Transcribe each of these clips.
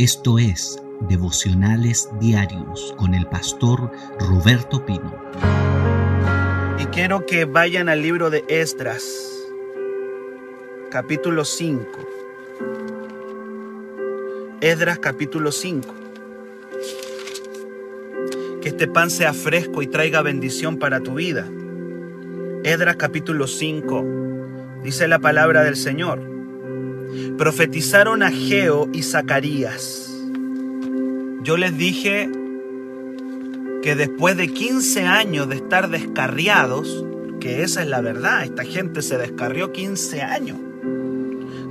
Esto es Devocionales Diarios con el pastor Roberto Pino. Y quiero que vayan al libro de Esdras, capítulo 5. Esdras capítulo 5. Que este pan sea fresco y traiga bendición para tu vida. Esdras capítulo 5. Dice la palabra del Señor profetizaron a Geo y Zacarías. Yo les dije que después de 15 años de estar descarriados, que esa es la verdad, esta gente se descarrió 15 años.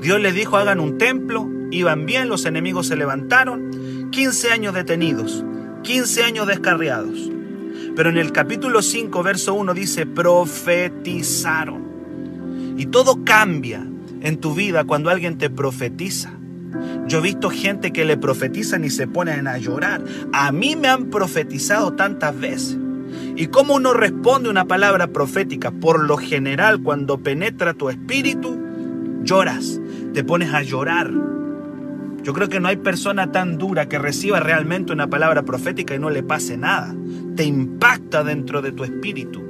Dios les dijo hagan un templo, iban bien, los enemigos se levantaron, 15 años detenidos, 15 años descarriados. Pero en el capítulo 5, verso 1 dice, profetizaron. Y todo cambia en tu vida cuando alguien te profetiza. Yo he visto gente que le profetizan y se ponen a llorar. A mí me han profetizado tantas veces. ¿Y cómo uno responde una palabra profética? Por lo general, cuando penetra tu espíritu, lloras, te pones a llorar. Yo creo que no hay persona tan dura que reciba realmente una palabra profética y no le pase nada. Te impacta dentro de tu espíritu.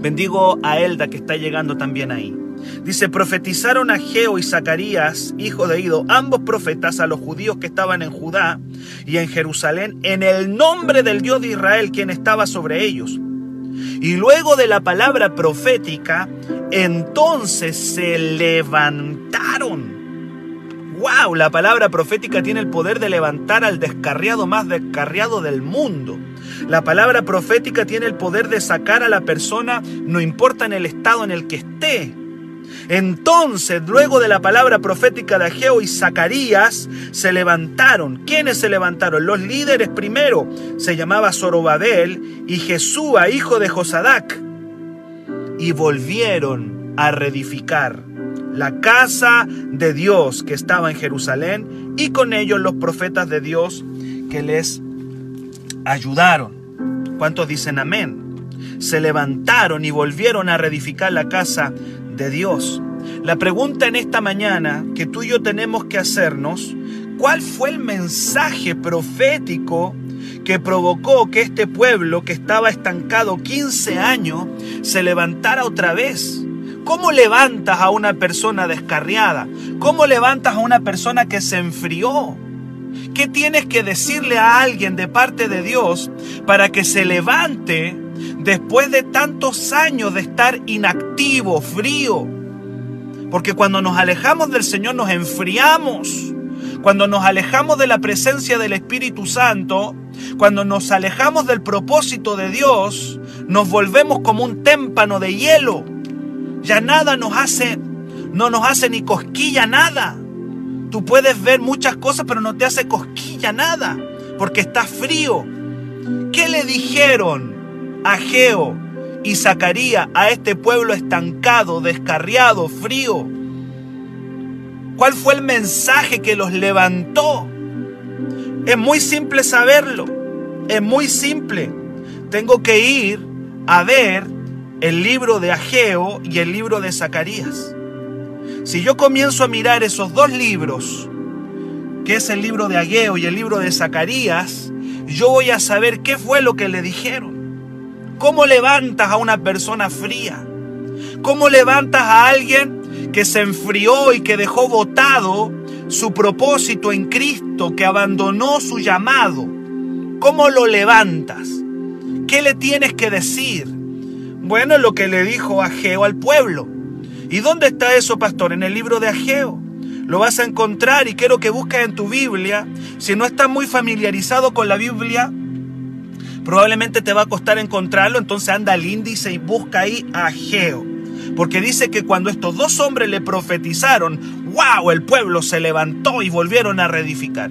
Bendigo a Elda que está llegando también ahí. Dice, profetizaron a Geo y Zacarías, hijo de Ido, ambos profetas a los judíos que estaban en Judá y en Jerusalén, en el nombre del Dios de Israel, quien estaba sobre ellos. Y luego de la palabra profética, entonces se levantaron. ¡Wow! La palabra profética tiene el poder de levantar al descarriado más descarriado del mundo. La palabra profética tiene el poder de sacar a la persona, no importa en el estado en el que esté, entonces, luego de la palabra profética de Ageo y Zacarías, se levantaron. ¿Quiénes se levantaron? Los líderes primero. Se llamaba Zorobabel y Jesúa, hijo de Josadac. Y volvieron a reedificar la casa de Dios que estaba en Jerusalén y con ellos los profetas de Dios que les ayudaron. ¿Cuántos dicen amén? Se levantaron y volvieron a reedificar la casa de Dios. La pregunta en esta mañana que tú y yo tenemos que hacernos, ¿cuál fue el mensaje profético que provocó que este pueblo que estaba estancado 15 años se levantara otra vez? ¿Cómo levantas a una persona descarriada? ¿Cómo levantas a una persona que se enfrió? ¿Qué tienes que decirle a alguien de parte de Dios para que se levante después de tantos años de estar inactivo, frío. Porque cuando nos alejamos del Señor nos enfriamos. Cuando nos alejamos de la presencia del Espíritu Santo, cuando nos alejamos del propósito de Dios, nos volvemos como un témpano de hielo. Ya nada nos hace, no nos hace ni cosquilla nada. Tú puedes ver muchas cosas, pero no te hace cosquilla nada, porque está frío. ¿Qué le dijeron Ageo y Zacarías a este pueblo estancado, descarriado, frío? ¿Cuál fue el mensaje que los levantó? Es muy simple saberlo. Es muy simple. Tengo que ir a ver el libro de Ageo y el libro de Zacarías. Si yo comienzo a mirar esos dos libros, que es el libro de Ageo y el libro de Zacarías, yo voy a saber qué fue lo que le dijeron. ¿Cómo levantas a una persona fría? ¿Cómo levantas a alguien que se enfrió y que dejó botado su propósito en Cristo, que abandonó su llamado? ¿Cómo lo levantas? ¿Qué le tienes que decir? Bueno, lo que le dijo Ageo al pueblo. ¿Y dónde está eso, pastor? En el libro de Ageo. Lo vas a encontrar y quiero que busques en tu Biblia. Si no estás muy familiarizado con la Biblia, probablemente te va a costar encontrarlo, entonces anda al índice y busca ahí a Ageo. Porque dice que cuando estos dos hombres le profetizaron, wow, el pueblo se levantó y volvieron a reedificar.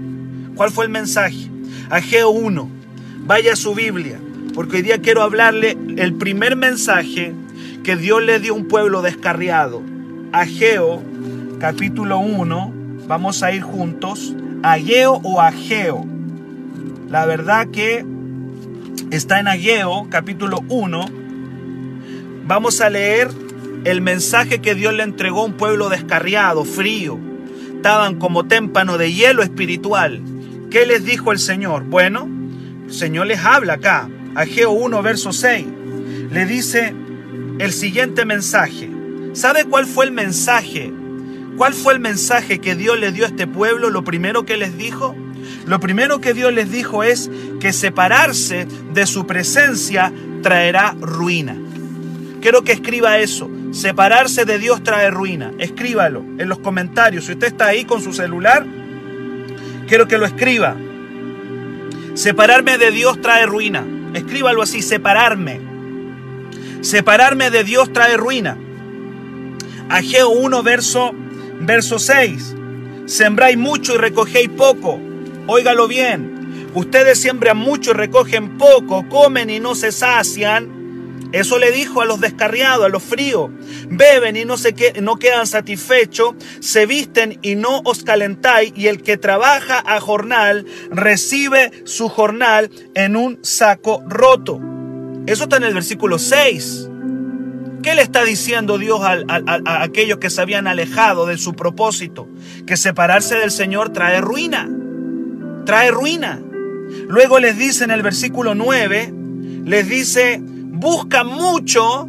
¿Cuál fue el mensaje? Ageo 1, vaya a su Biblia, porque hoy día quiero hablarle el primer mensaje que Dios le dio a un pueblo descarriado. Ageo, capítulo 1, vamos a ir juntos. Ageo o Ageo. La verdad que está en Ageo capítulo 1. Vamos a leer el mensaje que Dios le entregó a un pueblo descarriado, frío. estaban como témpano de hielo espiritual. ¿Qué les dijo el Señor? Bueno, el Señor les habla acá, Ageo 1, verso 6. Le dice el siguiente mensaje. ¿Sabe cuál fue el mensaje? ¿Cuál fue el mensaje que Dios le dio a este pueblo? Lo primero que les dijo. Lo primero que Dios les dijo es que separarse de su presencia traerá ruina. Quiero que escriba eso. Separarse de Dios trae ruina. Escríbalo en los comentarios. Si usted está ahí con su celular, quiero que lo escriba. Separarme de Dios trae ruina. Escríbalo así, separarme. Separarme de Dios trae ruina. Ageo 1, verso, verso 6. Sembráis mucho y recogéis poco. Óigalo bien. Ustedes siembran mucho y recogen poco, comen y no se sacian eso le dijo a los descarriados, a los fríos. Beben y no, se no quedan satisfechos, se visten y no os calentáis, y el que trabaja a jornal recibe su jornal en un saco roto. Eso está en el versículo 6. ¿Qué le está diciendo Dios a, a, aquellos que se habían alejado de su propósito? Que separarse del Señor trae ruina. Trae ruina. Luego les dice en el versículo 9, les dice, buscan mucho,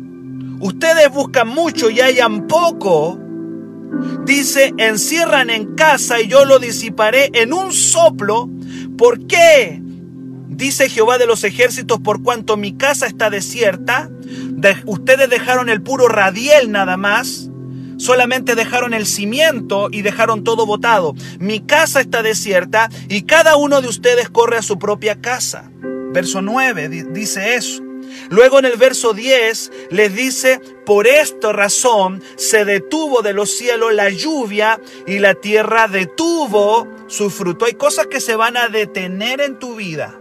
ustedes buscan mucho y hayan poco, dice, encierran en casa y yo lo disiparé en un soplo. ¿Por qué? Dice Jehová de los ejércitos, por cuanto mi casa está desierta, ustedes dejaron el puro radiel nada más, solamente dejaron el cimiento y dejaron todo botado. Mi casa está desierta y cada uno de ustedes corre a su propia casa. Verso 9 dice eso. Luego en el verso 10 les dice, por esta razón se detuvo de los cielos la lluvia y la tierra detuvo su fruto. Hay cosas que se van a detener en tu vida.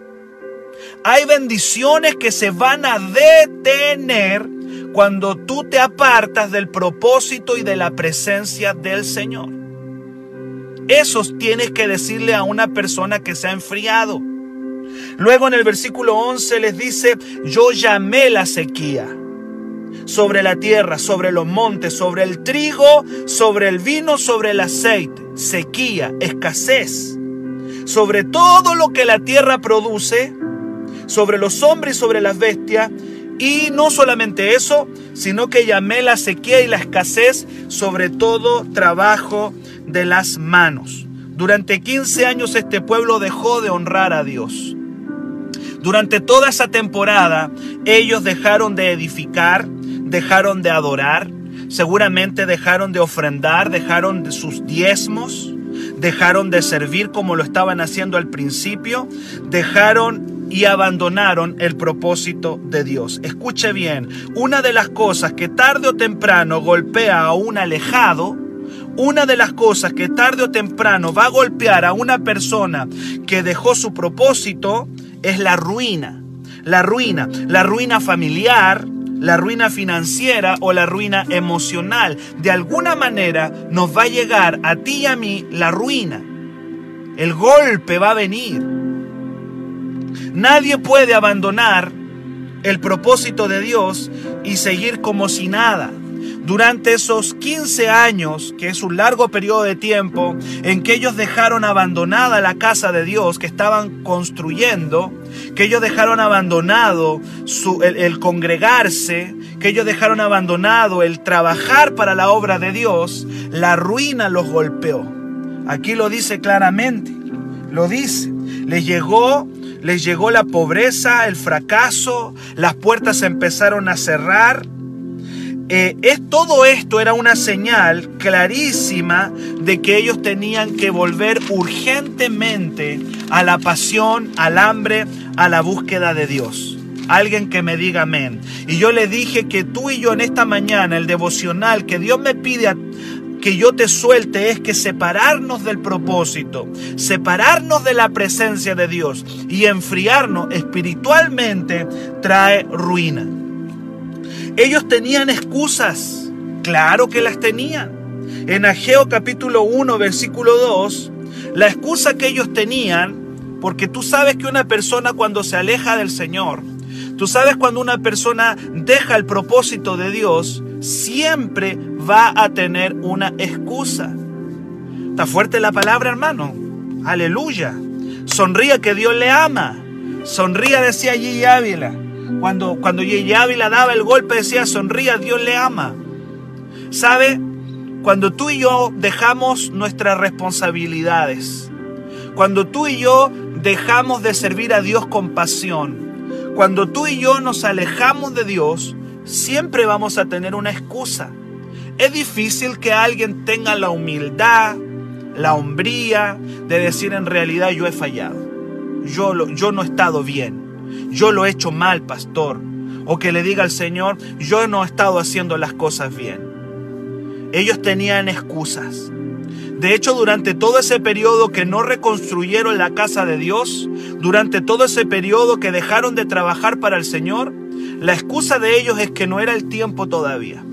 Hay bendiciones que se van a detener cuando tú te apartas del propósito y de la presencia del Señor. Eso tienes que decirle a una persona que se ha enfriado. Luego en el versículo 11 les dice, yo llamé la sequía sobre la tierra, sobre los montes, sobre el trigo, sobre el vino, sobre el aceite. Sequía, escasez. Sobre todo lo que la tierra produce, sobre los hombres y sobre las bestias. Y no solamente eso, sino que llamé la sequía y la escasez sobre todo trabajo de las manos. Durante 15 años este pueblo dejó de honrar a Dios. Durante toda esa temporada ellos dejaron de edificar, dejaron de adorar, seguramente dejaron de ofrendar, dejaron de sus diezmos, dejaron de servir como lo estaban haciendo al principio, dejaron y abandonaron el propósito de Dios. Escuche bien, una de las cosas que tarde o temprano golpea a un alejado, una de las cosas que tarde o temprano va a golpear a una persona que dejó su propósito es la ruina. La ruina, la ruina familiar, la ruina financiera o la ruina emocional. De alguna manera nos va a llegar a ti y a mí la ruina. El golpe va a venir. Nadie puede abandonar el propósito de Dios y seguir como si nada durante esos 15 años, que es un largo periodo de tiempo, en que ellos dejaron abandonada la casa de Dios que estaban construyendo, que ellos dejaron abandonado el, congregarse, que ellos dejaron abandonado el trabajar para la obra de Dios, la ruina los golpeó. Aquí lo dice claramente, lo dice. Les llegó, les llegó la pobreza, el fracaso, las puertas empezaron a cerrar, eh, es, todo esto era una señal clarísima de que ellos tenían que volver urgentemente a la pasión, al hambre, a la búsqueda de Dios. Alguien que me diga amén. Y yo le dije que tú y yo en esta mañana, el devocional que Dios me pide que yo te suelte es que separarnos del propósito, separarnos de la presencia de Dios y enfriarnos espiritualmente trae ruina. Ellos tenían excusas, claro que las tenían. En Ageo capítulo 1, versículo 2, la excusa que ellos tenían, porque tú sabes que una persona cuando se aleja del Señor, tú sabes cuando una persona deja el propósito de Dios, siempre va a tener una excusa. Está fuerte la palabra, hermano. Aleluya. Sonría que Dios le ama. Sonría, decía Gigi Ávila. Cuando, cuando Gigi Ávila daba el golpe, decía, sonría, Dios le ama. ¿Sabe? Cuando tú y yo dejamos nuestras responsabilidades, cuando tú y yo dejamos de servir a Dios con pasión, cuando tú y yo nos alejamos de Dios, siempre vamos a tener una excusa. Es difícil que alguien tenga la humildad, la hombría de decir en realidad yo he fallado. Yo, yo no he estado bien. Yo lo he hecho mal, pastor. O que le diga al Señor, yo no he estado haciendo las cosas bien. Ellos tenían excusas. De hecho, durante todo ese periodo que no reconstruyeron la casa de Dios, durante todo ese periodo que dejaron de trabajar para el Señor, la excusa de ellos es que no era el tiempo todavía.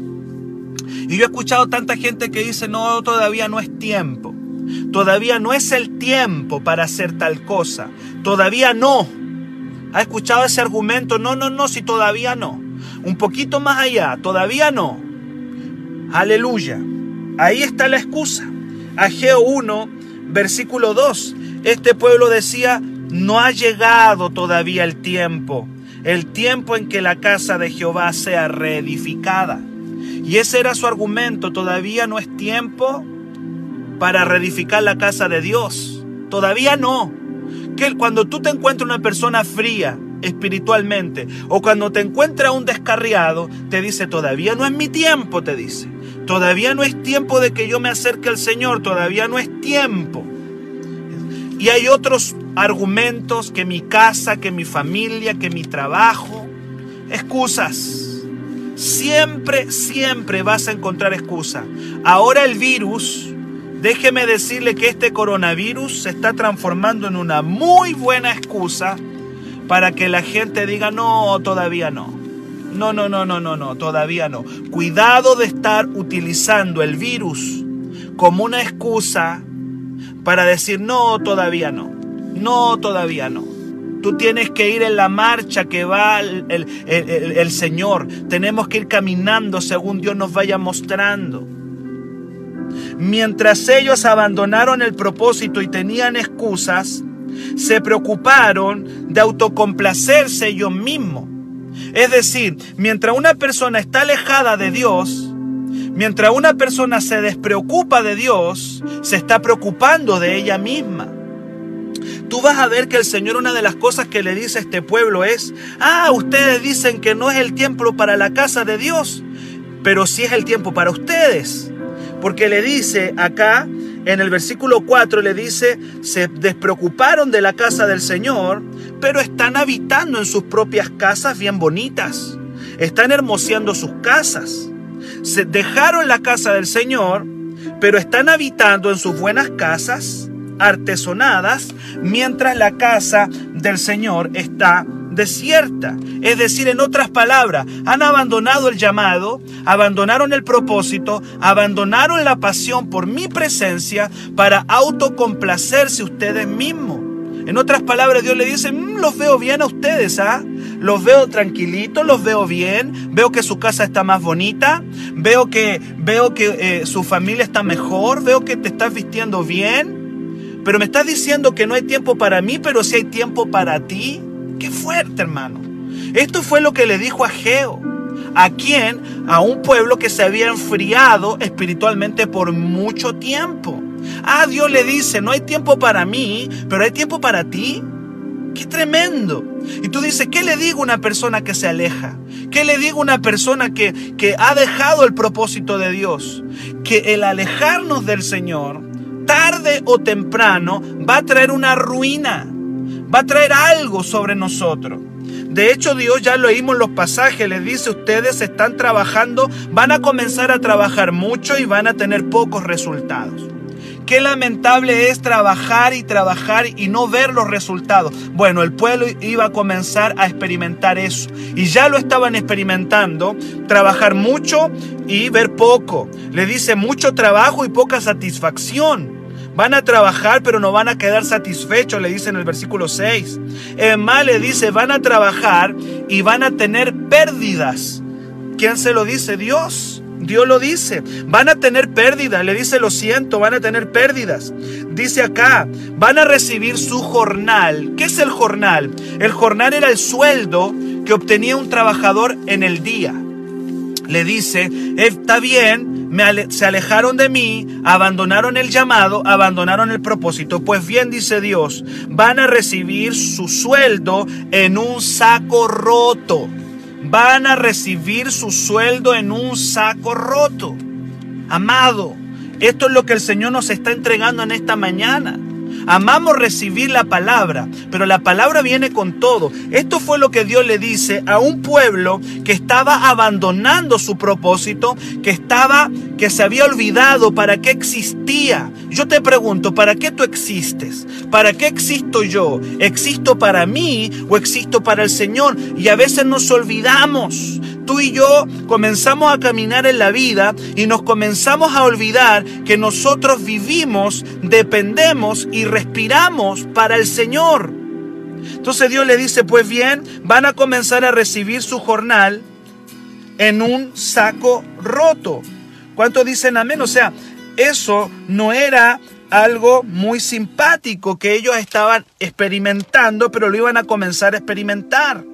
Y yo he escuchado tanta gente que dice, no, todavía no es tiempo. Todavía no es el tiempo para hacer tal cosa. Todavía no. ¿Ha escuchado ese argumento? No, no, no, si todavía no. Un poquito más allá, todavía no. Aleluya. Ahí está la excusa. Ageo 1, versículo 2. Este pueblo decía, no ha llegado todavía el tiempo, el tiempo en que la casa de Jehová sea reedificada. Y ese era su argumento, todavía no es tiempo para reedificar la casa de Dios. Todavía no. Que cuando tú te encuentras una persona fría espiritualmente o cuando te encuentras un descarriado, te dice, todavía no es mi tiempo, te dice. Todavía no es tiempo de que yo me acerque al Señor, todavía no es tiempo. Y hay otros argumentos que mi casa, que mi familia, que mi trabajo, excusas. Siempre, siempre vas a encontrar excusa. Ahora el virus, déjeme decirle que este coronavirus se está transformando en una muy buena excusa para que la gente diga, no, todavía no. No, no, no, no, no, no, todavía no. Cuidado de estar utilizando el virus como una excusa para decir, no, todavía no. No, todavía no. Tú tienes que ir en la marcha que va el, el, Señor. Tenemos que ir caminando según Dios nos vaya mostrando. Mientras ellos abandonaron el propósito y tenían excusas, se preocuparon de autocomplacerse ellos mismos es decir, mientras una persona está alejada de Dios, mientras una persona se despreocupa de Dios, se está preocupando de ella misma. Tú vas a ver que el Señor una de las cosas que le dice a este pueblo es, ah, ustedes dicen que no es el tiempo para la casa de Dios, pero sí es el tiempo para ustedes. Porque le dice acá, en el versículo 4 le dice, se despreocuparon de la casa del Señor, pero están habitando en sus propias casas bien bonitas. Están hermoseando sus casas. Se dejaron la casa del Señor, pero están habitando en sus buenas casas, artesonadas, mientras la casa del Señor está desierta. Es decir, en otras palabras, han abandonado el llamado, abandonaron el propósito, abandonaron la pasión por mi presencia para autocomplacerse ustedes mismos. En otras palabras, Dios le dice, mm, los veo bien a ustedes, ¿ah? Los veo tranquilitos, los veo bien, veo que su casa está más bonita, veo que, veo que eh, su familia está mejor, veo que te estás vistiendo bien, pero me estás diciendo que no hay tiempo para mí, pero sí hay tiempo para ti. Qué fuerte, hermano. Esto fue lo que le dijo a Geo. ¿A quién? A un pueblo que se había enfriado espiritualmente por mucho tiempo. Ah, Dios le dice, no hay tiempo para mí, pero hay tiempo para ti. Qué tremendo. Y tú dices, ¿qué le digo a una persona que se aleja? ¿Qué le digo a una persona que, que ha dejado el propósito de Dios? Que el alejarnos del Señor, tarde o temprano, va a traer una ruina va a traer algo sobre nosotros. De hecho, Dios ya lo oímos en los pasajes, les dice, ustedes están trabajando, van a comenzar a trabajar mucho y van a tener pocos resultados. Qué lamentable es trabajar y trabajar y no ver los resultados. Bueno, el pueblo iba a comenzar a experimentar eso. Y ya lo estaban experimentando, trabajar mucho y ver poco. Le dice mucho trabajo y poca satisfacción. Van a trabajar, pero no van a quedar satisfechos, le dice en el versículo 6. En más le dice, van a trabajar y van a tener pérdidas. ¿Quién se lo dice? Dios. Dios lo dice. Van a tener pérdidas. Le dice, lo siento, van a tener pérdidas. Dice acá, van a recibir su jornal. ¿Qué es el jornal? El jornal era el sueldo que obtenía un trabajador en el día. Le dice, está bien, se alejaron de mí, abandonaron el llamado, abandonaron el propósito. Pues bien, dice Dios, van a recibir su sueldo en un saco roto. Van a recibir su sueldo en un saco roto. Amado, esto es lo que el Señor nos está entregando en esta mañana. Amamos recibir la palabra, pero la palabra viene con todo. Esto fue lo que Dios le dice a un pueblo que estaba abandonando su propósito, que estaba que se había olvidado para qué existía. Yo te pregunto, ¿para qué tú existes? ¿Para qué existo yo? ¿Existo para mí o existo para el Señor? Y a veces nos olvidamos. Tú y yo comenzamos a caminar en la vida y nos comenzamos a olvidar que nosotros vivimos, dependemos y respiramos para el Señor. Entonces Dios le dice, pues bien, van a comenzar a recibir su jornal en un saco roto. ¿Cuántos dicen amén? O sea, eso no era algo muy simpático que ellos estaban experimentando, pero lo iban a comenzar a experimentar.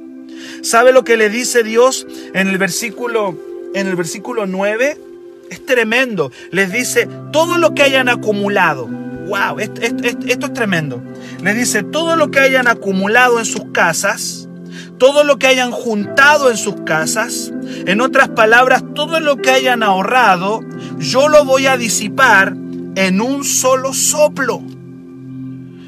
¿Sabe lo que le dice Dios en el versículo en el versículo 9? Es tremendo. Les dice, todo lo que hayan acumulado. Wow, esto, esto es tremendo. Les dice, todo lo que hayan acumulado en sus casas, todo lo que hayan juntado en sus casas, en otras palabras, todo lo que hayan ahorrado, yo lo voy a disipar en un solo soplo.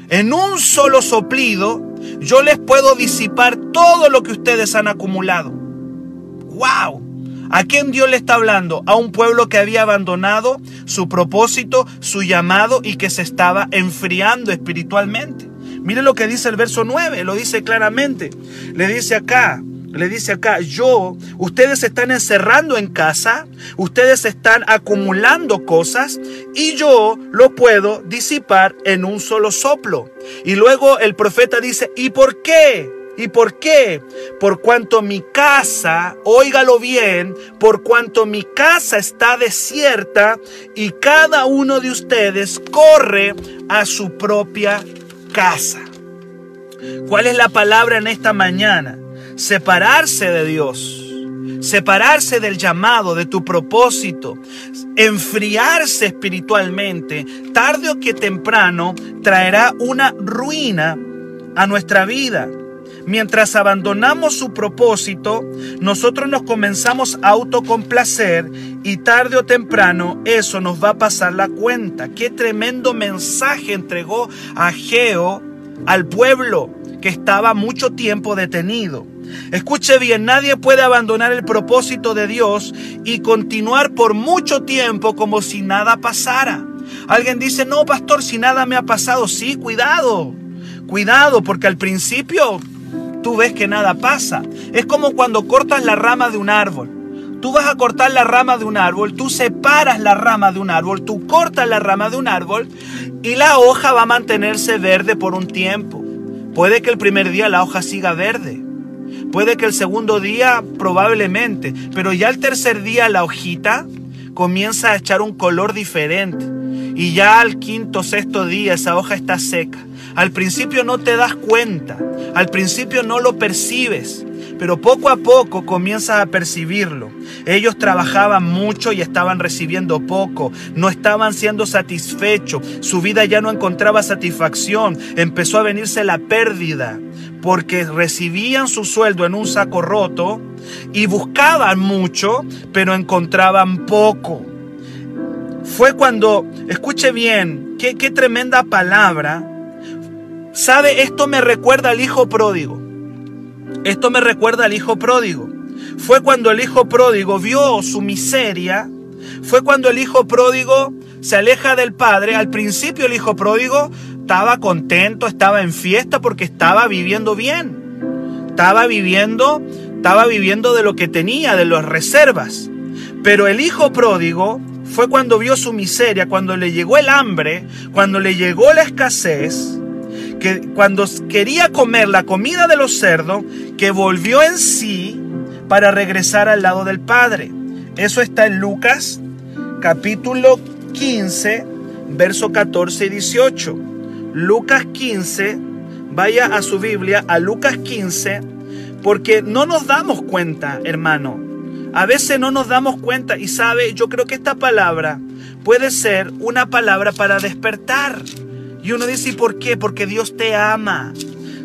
En un solo soplido yo les puedo disipar todo lo que ustedes han acumulado. ¡Wow! ¿A quién Dios le está hablando? A un pueblo que había abandonado su propósito, su llamado y que se estaba enfriando espiritualmente. Mire lo que dice el verso 9, lo dice claramente. Le dice acá, le dice acá, yo, ustedes están encerrando en casa, ustedes están acumulando cosas y yo lo puedo disipar en un solo soplo. Y luego el profeta dice, ¿y por qué? ¿Y por qué? Por cuanto mi casa, óigalo bien, por cuanto mi casa está desierta y cada uno de ustedes corre a su propia casa. ¿Cuál es la palabra en esta mañana? separarse de Dios, separarse del llamado, de tu propósito, enfriarse espiritualmente, tarde o que temprano traerá una ruina a nuestra vida. Mientras abandonamos su propósito, nosotros nos comenzamos a autocomplacer y tarde o temprano eso nos va a pasar la cuenta. Qué tremendo mensaje entregó Ageo al pueblo que estaba mucho tiempo detenido. Escuche bien, nadie puede abandonar el propósito de Dios y continuar por mucho tiempo como si nada pasara. Alguien dice, no, pastor, si nada me ha pasado. Sí, cuidado, cuidado, porque al principio tú ves que nada pasa. Es como cuando cortas la rama de un árbol. Tú vas a cortar la rama de un árbol, tú separas la rama de un árbol, tú cortas la rama de un árbol y la hoja va a mantenerse verde por un tiempo. Puede que el primer día la hoja siga verde, Puede que el segundo día probablemente, pero ya el tercer día la hojita comienza a echar un color diferente. Y ya al quinto, sexto día esa hoja está seca. Al principio no te das cuenta, al principio no lo percibes, pero poco a poco comienzas a percibirlo. Ellos trabajaban mucho y estaban recibiendo poco, no estaban siendo satisfechos, su vida ya no encontraba satisfacción, empezó a venirse la pérdida, porque recibían su sueldo en un saco roto y buscaban mucho, pero encontraban poco. Fue cuando, escuche bien, qué, qué tremenda palabra. ¿Sabe? Esto me recuerda al hijo pródigo. Esto me recuerda al hijo pródigo. Fue cuando el hijo pródigo vio su miseria. Fue cuando el hijo pródigo se aleja del padre. Al principio el hijo pródigo estaba contento, estaba en fiesta porque estaba viviendo bien. Estaba viviendo, estaba viviendo de lo que tenía, de las reservas. Pero el hijo pródigo fue cuando vio su miseria, cuando le llegó el hambre, cuando le llegó la escasez, que cuando quería comer la comida de los cerdos, que volvió en sí para regresar al lado del Padre. Eso está en Lucas capítulo 15, verso 14 y 18. Lucas 15, vaya a su Biblia, a Lucas 15, porque no nos damos cuenta, hermano. A veces no nos damos cuenta y sabe, yo creo que esta palabra puede ser una palabra para despertar. Y uno dice, ¿y por qué? Porque Dios te ama.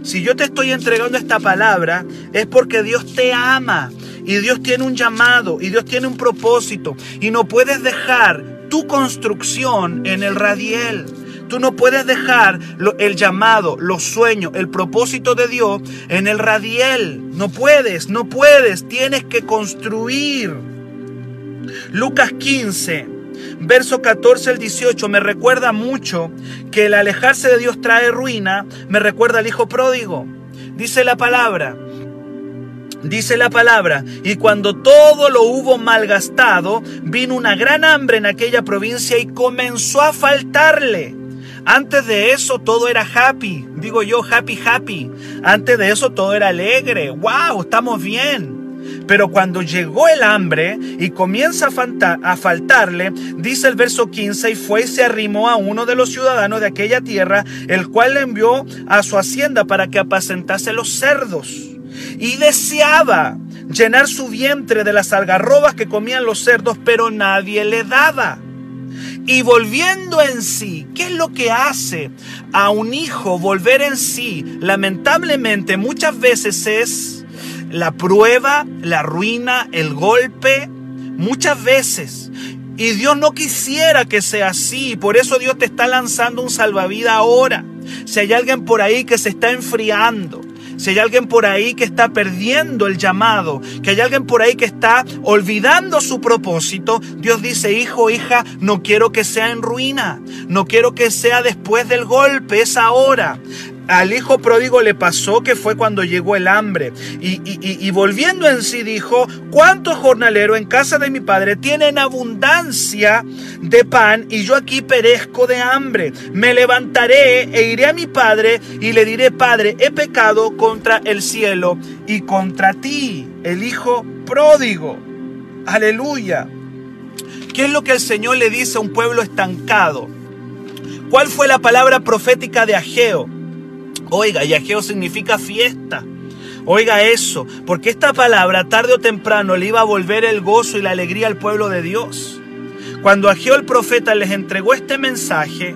Si yo te estoy entregando esta palabra, es porque Dios te ama. Y Dios tiene un llamado, y Dios tiene un propósito. Y no puedes dejar tu construcción en el radiel. Tú no puedes dejar el llamado, los sueños, el propósito de Dios en el radiel. No puedes, no puedes. Tienes que construir. Lucas 15, verso 14 al 18 me recuerda mucho que el alejarse de Dios trae ruina, me recuerda al hijo pródigo. Dice la palabra, Dice la palabra, y cuando todo lo hubo malgastado, vino una gran hambre en aquella provincia y comenzó a faltarle. Antes de eso todo era happy, digo yo, happy, happy. Antes de eso todo era alegre, wow, estamos bien. Pero cuando llegó el hambre y comienza a, faltarle, dice el verso 15, y fue y se arrimó a uno de los ciudadanos de aquella tierra, el cual le envió a su hacienda para que apacentase los cerdos. Y deseaba llenar su vientre de las algarrobas que comían los cerdos, pero nadie le daba. Y volviendo en sí, ¿qué es lo que hace a un hijo volver en sí? Lamentablemente muchas veces es la prueba, la ruina, el golpe, muchas veces. Y Dios no quisiera que sea así. Por eso Dios te está lanzando un salvavidas ahora. Si hay alguien por ahí que se está enfriando, si hay alguien por ahí que está perdiendo el llamado, que hay alguien por ahí que está olvidando su propósito, Dios dice, hijo, hija, no quiero que sea en ruina, no quiero que sea después del golpe, es ahora al hijo pródigo le pasó que fue cuando llegó el hambre. Y, volviendo en sí dijo, ¿cuántos jornaleros en casa de mi padre tienen abundancia de pan y yo aquí perezco de hambre? Me levantaré e iré a mi padre y le diré, Padre, he pecado contra el cielo y contra ti, el hijo pródigo. Aleluya. ¿Qué es lo que el Señor le dice a un pueblo estancado? ¿Cuál fue la palabra profética de Ageo? Oiga, y Ageo significa fiesta. Oiga eso, porque esta palabra tarde o temprano le iba a volver el gozo y la alegría al pueblo de Dios. Cuando Ageo el profeta les entregó este mensaje,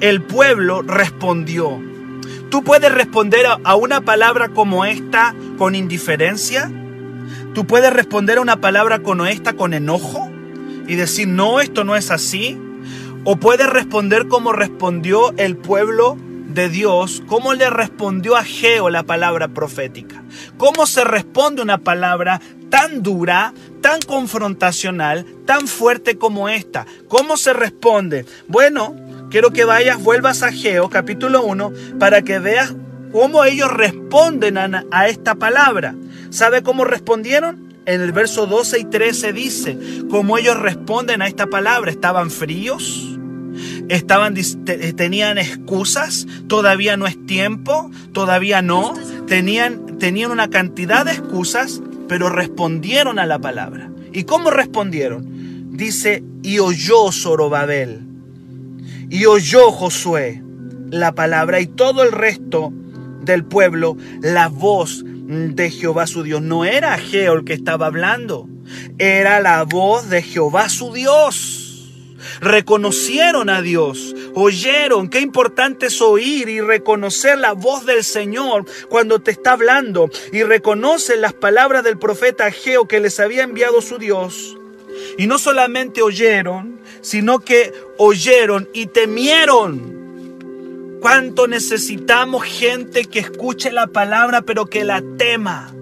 el pueblo respondió. ¿Tú puedes responder a una palabra como esta con indiferencia? ¿Tú puedes responder a una palabra como esta con enojo y decir, no, esto no es así? ¿O puedes responder como respondió el pueblo de Dios, cómo le respondió a Geo la palabra profética. Cómo se responde una palabra tan dura, tan confrontacional, tan fuerte como esta. ¿Cómo se responde? Bueno, quiero que vayas, vuelvas a Geo capítulo 1 para que veas cómo ellos responden a, a esta palabra. ¿Sabe cómo respondieron? En el verso 12 y 13 dice, cómo ellos responden a esta palabra. ¿Estaban fríos? Estaban tenían excusas, todavía no es tiempo, todavía no, tenían tenían una cantidad de excusas, pero respondieron a la palabra. ¿Y cómo respondieron? Dice, y oyó Zorobabel, y oyó Josué la palabra y todo el resto del pueblo la voz de Jehová su Dios. No era Geo el que estaba hablando, era la voz de Jehová su Dios reconocieron a Dios, oyeron. Qué importante es oír y reconocer la voz del Señor cuando te está hablando y reconocen las palabras del profeta Ageo que les había enviado su Dios. Y no solamente oyeron, sino que oyeron y temieron. Cuánto necesitamos gente que escuche la palabra pero que la tema.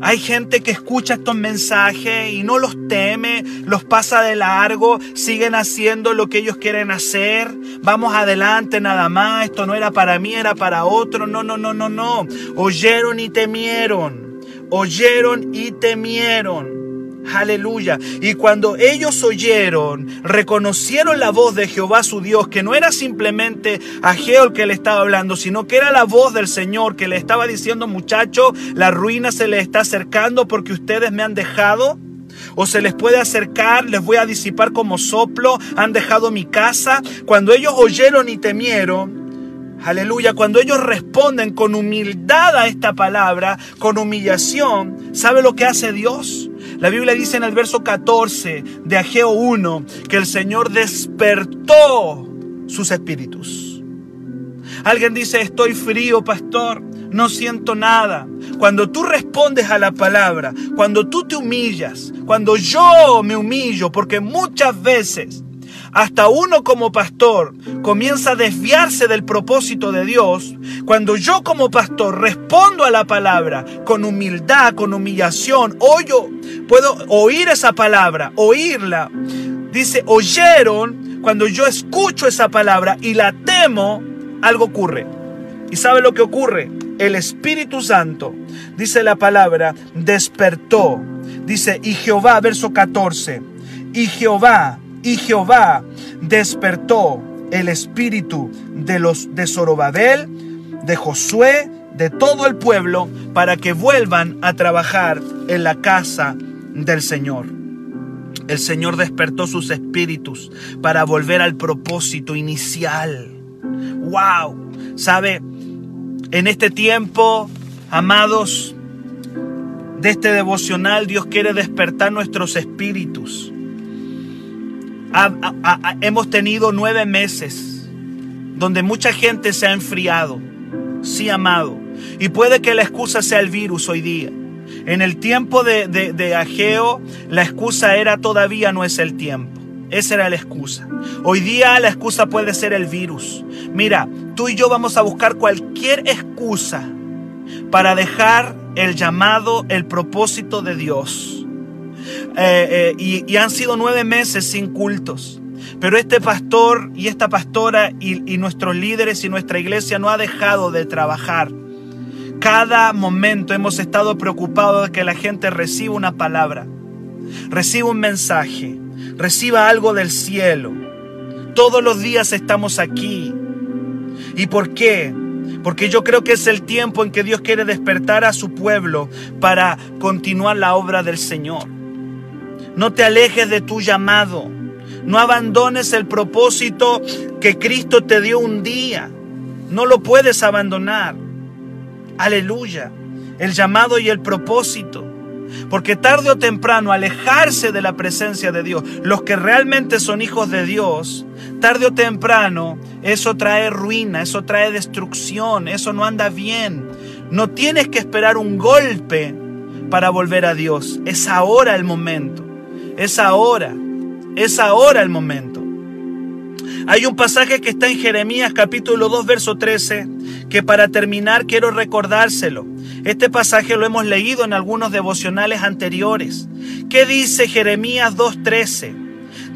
Hay gente que escucha estos mensajes y no los teme, los pasa de largo, siguen haciendo lo que ellos quieren hacer. Vamos adelante nada más, esto no era para mí, era para otro. No, no, no, no, no. Oyeron y temieron. Oyeron y temieron. Aleluya. Y cuando ellos oyeron, reconocieron la voz de Jehová su Dios, que no era simplemente a Geo el que le estaba hablando, sino que era la voz del Señor que le estaba diciendo, muchacho, la ruina se le está acercando porque ustedes me han dejado. o se les puede acercar, les voy a disipar como soplo, han dejado mi casa. Cuando ellos oyeron y temieron, aleluya, cuando ellos responden con humildad a esta palabra, con humillación, ¿sabe lo que hace Dios? La Biblia dice en el verso 14 de Ageo 1 que el Señor despertó sus espíritus. Alguien dice, estoy frío, pastor, no siento nada. Cuando tú respondes a la palabra, cuando tú te humillas, cuando yo me humillo, porque muchas veces hasta uno como pastor comienza a desviarse del propósito de Dios, cuando yo como pastor respondo a la palabra con humildad, con humillación, oyo, puedo oír esa palabra, oírla. Dice, oyeron, cuando yo escucho esa palabra y la temo, algo ocurre. ¿Y sabe lo que ocurre? El Espíritu Santo, dice la palabra, despertó. Dice, y Jehová, verso 14, y Jehová y Jehová despertó el espíritu de los de Zorobabel, de Josué, de todo el pueblo, para que vuelvan a trabajar en la casa del Señor. El Señor despertó sus espíritus para volver al propósito inicial. ¡Wow! ¿Sabe? En este tiempo, amados, de este devocional, Dios quiere despertar nuestros espíritus hemos tenido nueve meses donde mucha gente se ha enfriado. Sí, amado. Y puede que la excusa sea el virus hoy día. En el tiempo de, de, Ageo, la excusa era todavía no es el tiempo. Esa era la excusa. Hoy día la excusa puede ser el virus. Mira, tú y yo vamos a buscar cualquier excusa para dejar el llamado, el propósito de Dios. Eh, eh, y, han sido nueve meses sin cultos. Pero este pastor y esta pastora y, nuestros líderes y nuestra iglesia no ha dejado de trabajar. Cada momento hemos estado preocupados de que la gente reciba una palabra, reciba un mensaje, reciba algo del cielo. Todos los días estamos aquí. ¿Y por qué? Porque yo creo que es el tiempo en que Dios quiere despertar a su pueblo para continuar la obra del Señor. No te alejes de tu llamado. No abandones el propósito que Cristo te dio un día. No lo puedes abandonar. Aleluya. El llamado y el propósito. Porque tarde o temprano alejarse de la presencia de Dios, los que realmente son hijos de Dios, tarde o temprano eso trae ruina, eso trae destrucción, eso no anda bien. No tienes que esperar un golpe para volver a Dios. Es ahora el momento. Es ahora, es ahora el momento. Hay un pasaje que está en Jeremías capítulo 2 verso 13 que para terminar quiero recordárselo. Este pasaje lo hemos leído en algunos devocionales anteriores. ¿Qué dice Jeremías 2.13?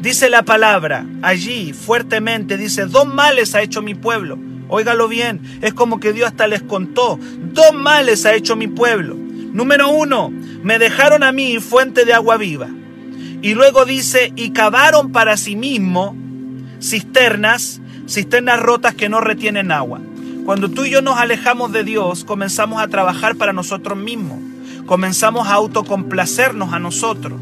Dice la palabra allí fuertemente, dice, dos males ha hecho mi pueblo. Óigalo bien, es como que Dios hasta les contó, dos males ha hecho mi pueblo. Número uno, me dejaron a mí fuente de agua viva. Y luego dice, y cavaron para sí mismo cisternas, cisternas rotas que no retienen agua. Cuando tú y yo nos alejamos de Dios, comenzamos a trabajar para nosotros mismos. Comenzamos a autocomplacernos a nosotros.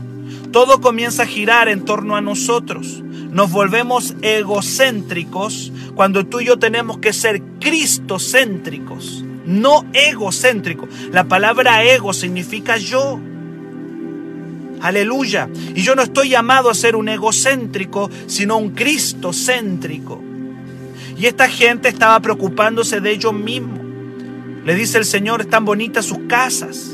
Todo comienza a girar en torno a nosotros. Nos volvemos egocéntricos cuando tú y yo tenemos que ser cristocéntricos, no egocéntricos. La palabra ego significa yo. Aleluya. Y yo no estoy llamado a ser un egocéntrico, sino un cristocéntrico. Y esta gente estaba preocupándose de ellos mismos. Le dice el Señor, están bonitas sus casas.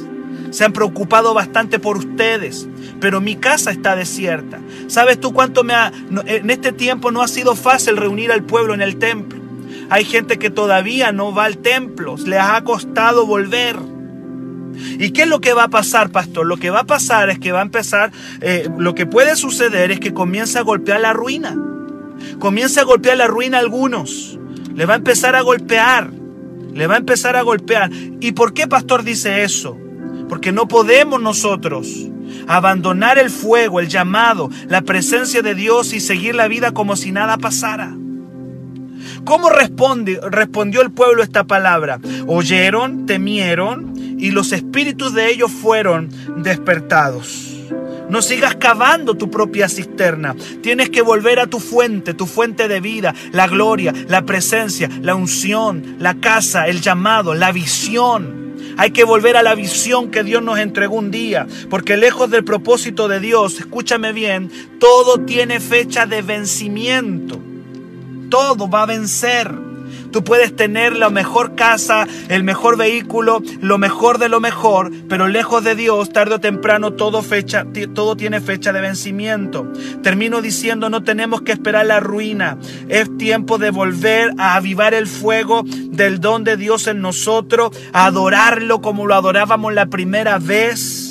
Se han preocupado bastante por ustedes, pero mi casa está desierta. ¿Sabes tú cuánto me ha... En este tiempo no ha sido fácil reunir al pueblo en el templo. Hay gente que todavía no va al templo, les ha costado volver. ¿Y qué es lo que va a pasar, pastor? Lo que va a pasar es que va a empezar, eh, lo que puede suceder es que comienza a golpear la ruina. Comienza a golpear la ruina a algunos. Le va a empezar a golpear. Le va a empezar a golpear. ¿Y por qué, pastor, dice eso? Porque no podemos nosotros abandonar el fuego, el llamado, la presencia de Dios y seguir la vida como si nada pasara. ¿Cómo responde, respondió el pueblo esta palabra? Oyeron, temieron y los espíritus de ellos fueron despertados. No sigas cavando tu propia cisterna. Tienes que volver a tu fuente, tu fuente de vida, la gloria, la presencia, la unción, la casa, el llamado, la visión. Hay que volver a la visión que Dios nos entregó un día, porque lejos del propósito de Dios, escúchame bien, todo tiene fecha de vencimiento. Todo va a vencer. Tú puedes tener la mejor casa, el mejor vehículo, lo mejor de lo mejor, pero lejos de Dios, tarde o temprano, todo, fecha, todo tiene fecha de vencimiento. Termino diciendo, no tenemos que esperar la ruina. Es tiempo de volver a avivar el fuego del don de Dios en nosotros, a adorarlo como lo adorábamos la primera vez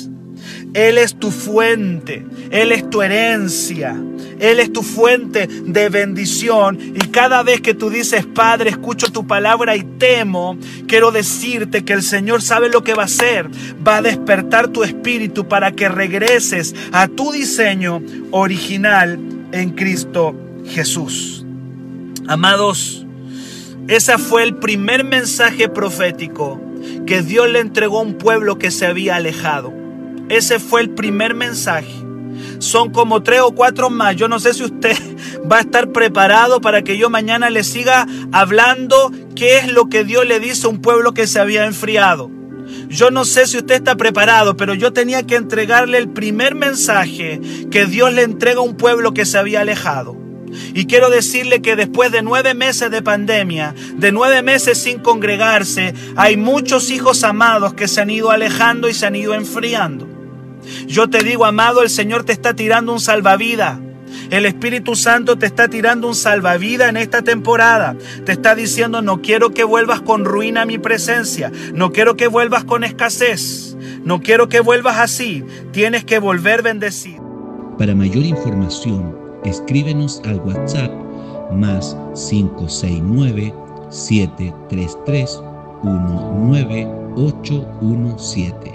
él es tu fuente, Él es tu herencia, Él es tu fuente de bendición. Y cada vez que tú dices, Padre, escucho tu palabra y temo, quiero decirte que el Señor sabe lo que va a hacer. Va a despertar tu espíritu para que regreses a tu diseño original en Cristo Jesús. Amados, ese fue el primer mensaje profético que Dios le entregó a un pueblo que se había alejado. Ese fue el primer mensaje. Son como tres o cuatro más. Yo no sé si usted va a estar preparado para que yo mañana le siga hablando qué es lo que Dios le dice a un pueblo que se había enfriado. Yo no sé si usted está preparado, pero yo tenía que entregarle el primer mensaje que Dios le entrega a un pueblo que se había alejado. Y quiero decirle que después de nueve meses de pandemia, de nueve meses sin congregarse, hay muchos hijos amados que se han ido alejando y se han ido enfriando. Yo te digo, amado, el Señor te está tirando un salvavidas. El Espíritu Santo te está tirando un salvavidas en esta temporada. Te está diciendo, no quiero que vuelvas con ruina a mi presencia. No quiero que vuelvas con escasez. No quiero que vuelvas así. Tienes que volver bendecido. Para mayor información, escríbenos al WhatsApp más 569 733 19817